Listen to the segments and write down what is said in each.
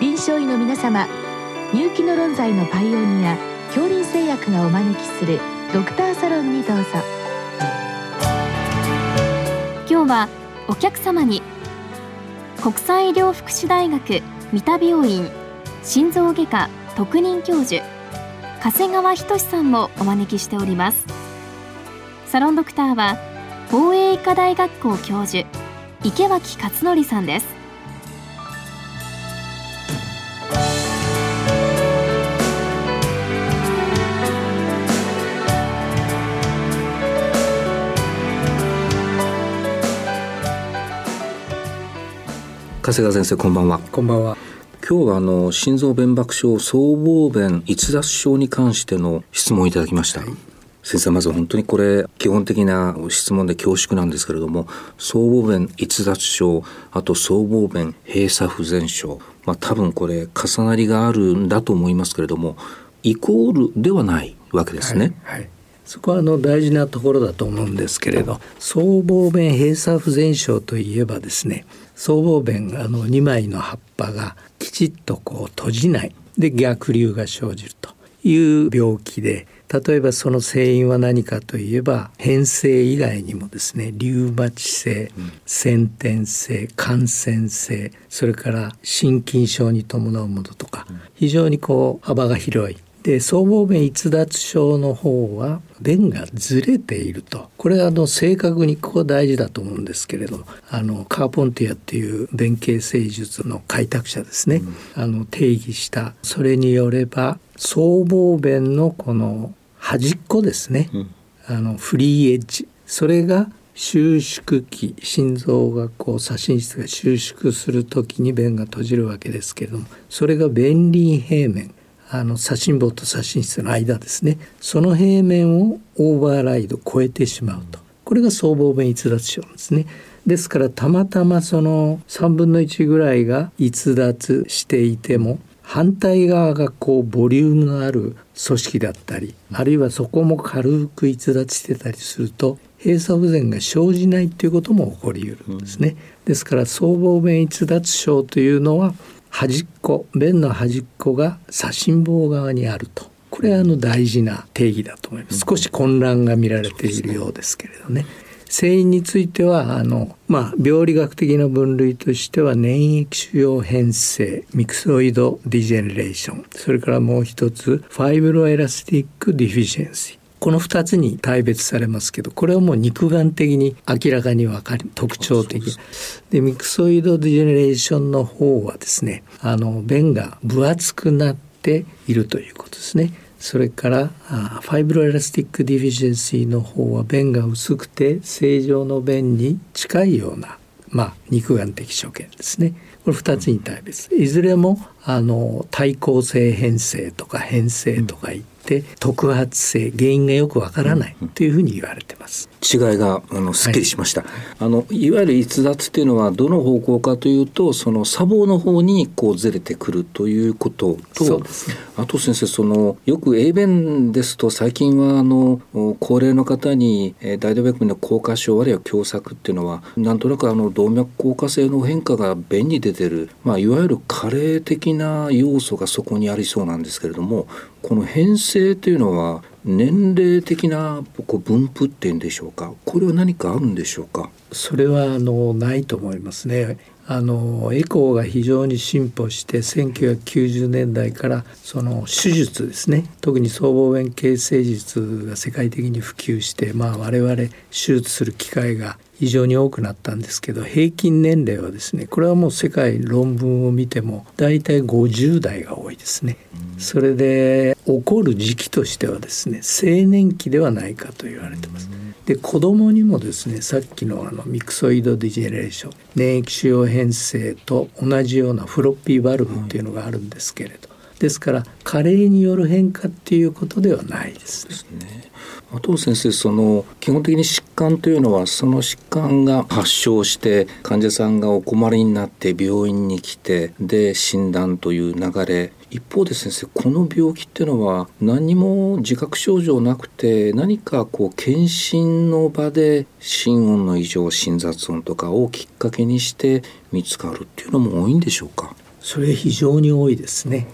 臨床医の皆様入気の論剤のパイオニア恐林製薬がお招きするドクターサロンにどうぞ。今日はお客様に国際医療福祉大学三田病院心臓外科特任教授長谷川仁さんもお招きしております。サロンドクターは防衛医科大学校教授池脇勝則さんです。長谷川先生こんばんは。こんばんは。今日はあの心臓弁膜症僧帽弁逸脱症に関しての質問をいただきました、はい、先生まず本当にこれ基本的な質問で恐縮なんですけれども僧帽弁逸脱症あと僧帽弁閉鎖不全症まあ多分これ重なりがあるんだと思いますけれどもイコールではないわけですね。はい、はい。そこはあの大事なところだと思うんですけれど僧帽弁閉鎖不全症といえばですね僧帽弁あの2枚の葉っぱがきちっとこう閉じない。で逆流が生じるという病気で例えばその成因は何かといえば変性以外にもですねリウマチ性先天性感染性それから心筋症に伴うものとか非常にこう幅が広いで僧帽弁逸脱症の方は便がずれていると。これはあの正確にここ大事だと思うんですけれどあのカーポンティアっていう弁形成術の開拓者ですね、うん、あの定義した。それによれば僧帽弁のこの端っこですね、うん、あのフリーエッジ。それが収縮期心臓がこう左心室が収縮する時に弁が閉じるわけですけれどもそれが弁輪平面あの左心房と左心室の間ですね。その平面をオーバーライド超えてしまうと。これが僧帽弁逸脱症ですね。ですからたまたまその3分の1ぐらいが逸脱していても反対側がこうボリュームのある組織だったりあるいはそこも軽く逸脱してたりすると閉鎖不全が生じないということも起こりうるんですね。ですから僧帽弁逸脱症というのは端っこ弁の端っこが左心房側にあると。これはあの大事な定義だと思います。少し混乱が見られているようですけれどね。成因についてはあの、まあ、病理学的な分類としては粘液腫様変性 myxoid degeneration。それからもう一つ fibroelastic deficiency この2つに大別されますけどこれはもう肉眼的に明らかに分かる特徴的で myxoid degeneration の方はですねあの弁が分厚くなっているということですね。それから fibroelastic deficiency の方は弁が薄くて正常の弁に近いような、まあ、肉眼的所見ですね。これ2つに大別いずれもあの退行性変性とか変性とかいって特発性原因がよくわからないというふうに言われてます。違いがあのすっきりしました、はい、あのいわゆる逸脱っていうのはどの方向かというとその砂防の方にこうずれてくるということと、ね、あと先生そのよく英弁ですと最近はあの高齢の方に大動脈の硬化症あるいは狭窄っていうのはなんとなくあの動脈硬化性の変化が便に出てる、まあ、いわゆる加齢的な要素がそこにありそうなんですけれどもこの変性性というのは年齢的なこう分布っていうんでしょうか？これは何かあるんでしょうか？それはあのないと思いますね。あのエコーが非常に進歩して1990年代からその手術ですね。特に僧帽弁形成術が世界的に普及して、まあ、我々手術する機会が非常に多くなったんですけど平均年齢はですねこれはもう世界論文を見ても大体50代が多いですね。それで起こる時期としてはですね青年期ではないかと言われてます。で子供にもですねさっきのあのミクソイドディジェネレーション粘液腫瘍変性と同じようなフロッピーバルブっていうのがあるんですけれど、ですから加齢による変化っていうことではないですね。あと先生その基本的に疾患というのはその疾患が発症して患者さんがお困りになって病院に来てで診断という流れ一方で先生この病気っていうのは何も自覚症状なくて何かこう検診の場で心音の異常心雑音とかをきっかけにして見つかるっていうのも多いんでしょうか？それ非常に多いですね。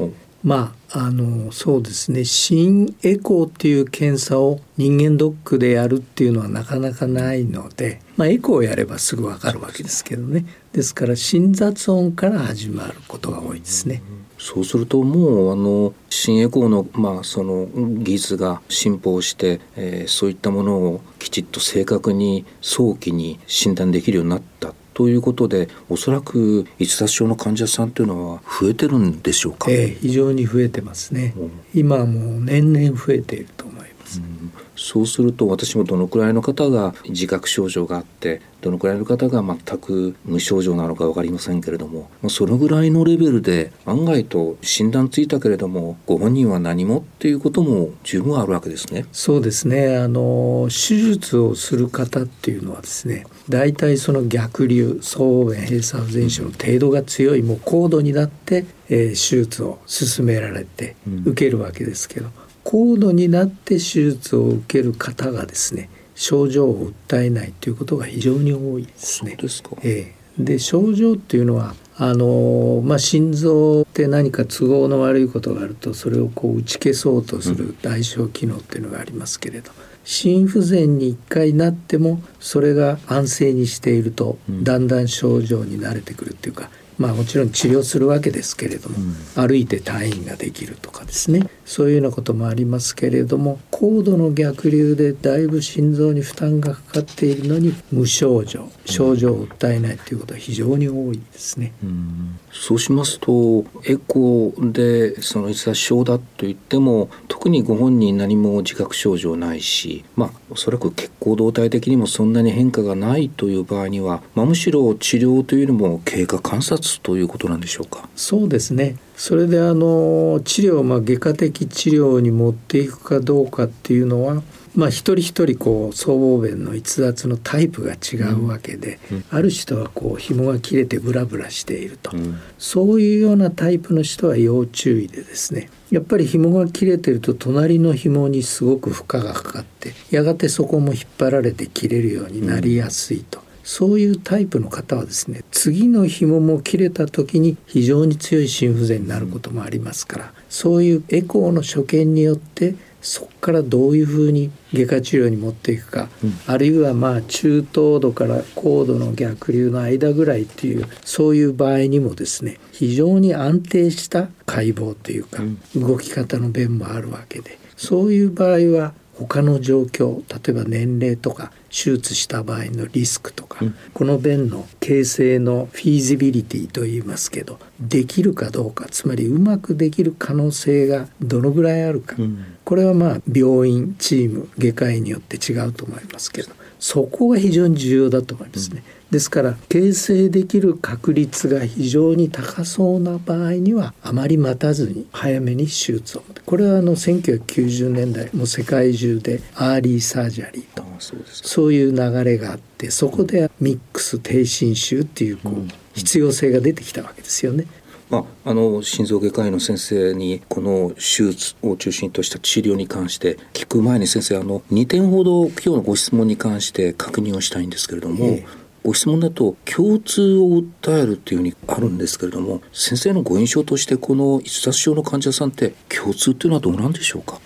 まああのそうですね。心エコーっていう検査を人間ドックでやるっていうのはなかなかないので、まあ、エコーをやればすぐ分かるわけですけどね。ですから心雑音から始まることが多いですね。そうするともうあの心エコーの,、まあその技術が進歩して、えー、そういったものをきちっと正確に早期に診断できるようになった。ということでおそらく逸脱症の患者さんというのは増えてるんでしょうか、えー、非常に増えてますね、うん、今もう年々増えていると思います、うんそうすると私もどのくらいの方が自覚症状があってどのくらいの方が全く無症状なのか分かりませんけれどもそのぐらいのレベルで案外と診断ついたけれどもご本人は何もっていうことも十分あるわけですね。そうですねあの手術をする方っていうのはですね大体その逆流総弁閉鎖不全症の程度が強いもう高度になって、えー、手術を進められて受けるわけですけど。うん高度になって手術を受ける方がですね症状を訴えないということが非常に多いですね。でえー、で症状っていうのはあのまあ、心臓って何か都合の悪いことがあるとそれをこう打ち消そうとする代償機能っていうのがありますけれど、心不全に1回なってもそれが安静にしているとだんだん症状に慣れてくるっていうかまあもちろん治療するわけですけれども、うん、歩いて退院ができるとかですねそういうようなこともありますけれども高度の逆流でだいぶ心臓に負担がかかっているのに無症状症状を訴えないということは非常に多いですね。うん、そうしますとエコーでその一症だと言っても特にご本人何も自覚症状ないしまあおそらく血行動態的にもそんなに変化がないという場合には、まあ、むしろ治療というよりも経過観察つということなんでしょうか？そうですねそれであの治療、まあ、外科的治療に持っていくかどうかっていうのはまあ、一人一人こう僧帽弁の逸脱のタイプが違うわけで、うん。ある人はこう紐が切れてブラブラしていると、うん、そういうようなタイプの人は要注意でですねやっぱり紐が切れてると隣の紐にすごく負荷がかかってやがてそこも引っ張られて切れるようになりやすいと。そういうタイプの方はですね次の紐も切れた時に非常に強い心不全になることもありますからそういうエコーの所見によってそこからどういうふうに外科治療に持っていくか、うん、あるいはまあ中等度から高度の逆流の間ぐらいっていうそういう場合にもですね非常に安定した解剖というか、うん、動き方の弁もあるわけでそういう場合は他の状況例えば年齢とか手術した場合のリスクとか、うん、この弁の形成のフィーズビリティと言いますけどできるかどうかつまりうまくできる可能性がどのぐらいあるか、うん、これはまあ病院チーム外科医によって違うと思いますけどそこが非常に重要だと思いますね。うん。ですから形成できる確率が非常に高そうな場合にはあまり待たずに早めに手術を。これはあの1990年代もう世界中で early surgery とそういう流れがあってそこで MICS 低侵襲っていうこう必要性が出てきたわけですよね。まあ、あの心臓外科医の先生にこの手術を中心とした治療に関して聞く前に先生あの2点ほど今日のご質問に関して確認をしたいんですけれども、ええ、ご質問だと共通を訴えるっていうふうにあるんですけれども先生のご印象としてこの逸脱症の患者さんって共通っていうのはどうなんでしょうか？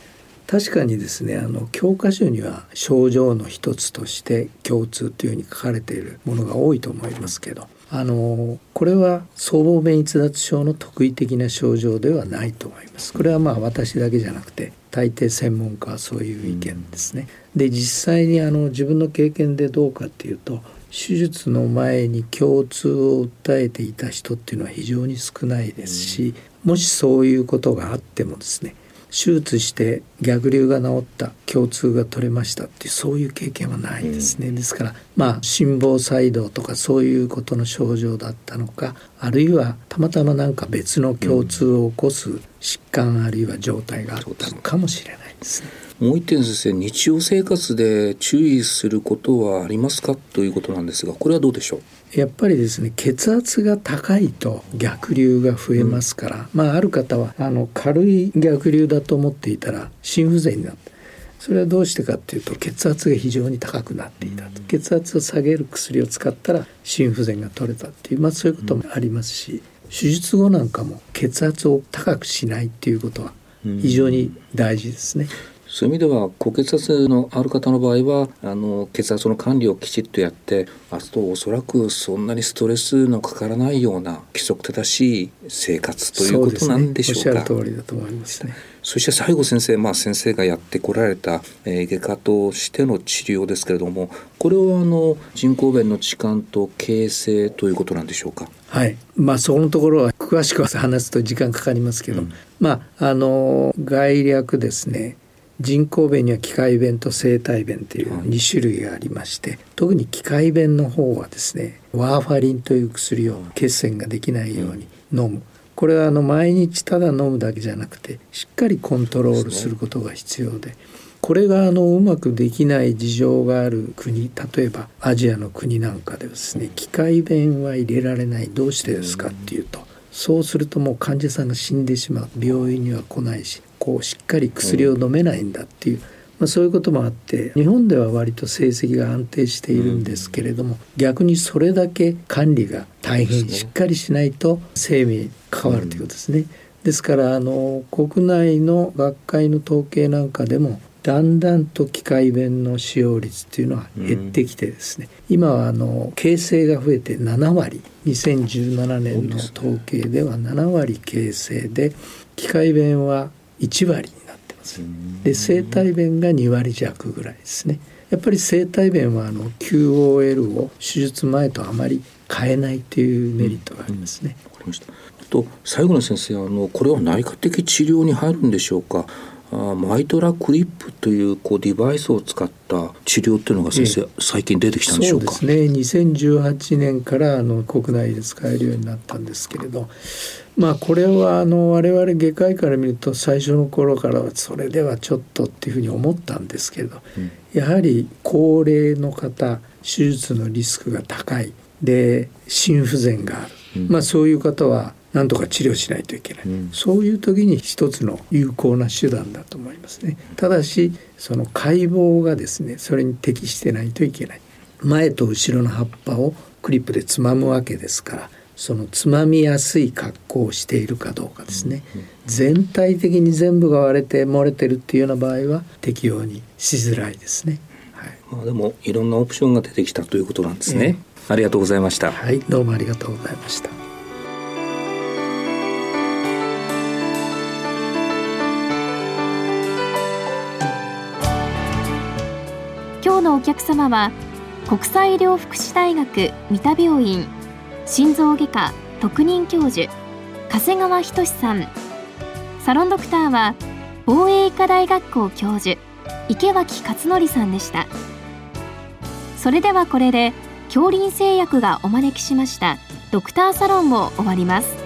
確かにですねあの教科書には症状の一つとして共通というふうに書かれているものが多いと思いますけどあのこれは僧帽弁逸脱症の特異的な症状ではないと思いますこれはまあ私だけじゃなくて大抵専門家はそういう意見ですね。で実際にあの自分の経験でどうかっていうと手術の前に共通を訴えていた人っていうのは非常に少ないですし、もしそういうことがあってもですね手術して逆流が治った共通が取れましたっていうそういう経験はないですね、ですからまあ心房細動とかそういうことの症状だったのかあるいはたまたま何か別の共通を起こす疾患あるいは状態があったのかもしれないですね。もう一点先生日常生活で注意することはありますか？ということなんですがこれはどうでしょう？やっぱりですね血圧が高いと逆流が増えますから、うん、まあある方はあの軽い逆流だと思っていたら心不全になってそれはどうしてかっていうと血圧が非常に高くなっていたと、うん、血圧を下げる薬を使ったら心不全が取れたっていう、まあ、そういうこともありますし手術後なんかも血圧を高くしないっていうことは非常に大事ですね。そういう意味では高血圧のある方の場合はあの血圧の管理をきちっとやってあとおそらくそんなにストレスのかからないような規則正しい生活ということなんでしょうか。うね、おっしゃる通りだと思いますね。そして最後先生、まあ、先生がやってこられた、えー、外科としての治療ですけれどもこれはあの人工弁の置換と形成ということなんでしょうか？はいまあ、そこのところは詳しく話すと時間かかりますけど、うん、まああの概略ですね。人工弁には機械弁と生体弁という2種類がありまして、特に機械弁の方はですねワーファリンという薬を血栓ができないように飲む。これはあの毎日ただ飲むだけじゃなくてしっかりコントロールすることが必要で。これがあのうまくできない事情がある国例えばアジアの国なんかでですね機械弁は入れられない。どうしてですかっていうとそうするともう患者さんが死んでしまう病院には来ないしこうしっかり薬を飲めないんだっていう、まあ、そういうこともあって日本では割と成績が安定しているんですけれども、逆にそれだけ管理が大変しっかりしないと生命に関わるということですね。ですからあの国内の学会の統計なんかでもだんだんと機械弁の使用率っていうのは減ってきてですね、うん、今はあの形成が増えて7割2017年の統計では7割形成で機械弁は1割になってます。で生体弁が2割弱ぐらいですね。やっぱり生体弁はあの QOL を手術前とあまり変えないというメリットがありますね。うんうん、と最後の先生あのこれは内科的治療に入るんでしょうか？あマイトラクリップというこうデバイスを使った治療っていうのが先生、ええ、最近出てきたんでしょうか？そうですね。2018年からあの国内で使えるようになったんですけれど。まあこれはあの我々外科医から見ると最初の頃からはそれではちょっとっていうふうに思ったんですけれど、うん、やはり高齢の方手術のリスクが高い。で心不全がある、うん、まあそういう方は何とか治療しないといけない、うん、そういう時に一つの有効な手段だと思いますね。ただしその解剖がですねそれに適してないといけない。前と後ろの葉っぱをクリップでつまむわけですからそのつまみやすい格好をしているかどうかですね、うんうん、全体的に全部が割れて漏れてるっていうような場合は適用にしづらいですね、はい、まあでもいろんなオプションが出てきたということなんですね、えー、ありがとうございました。はい。どうもありがとうございました今日のお客様は国際医療福祉大学三田病院心臓外科特任教授長谷川仁さんサロンドクターは防衛医科大学校教授池脇勝則さんでした。それではこれで恐林製薬がお招きしました。ドクターサロンを終わります。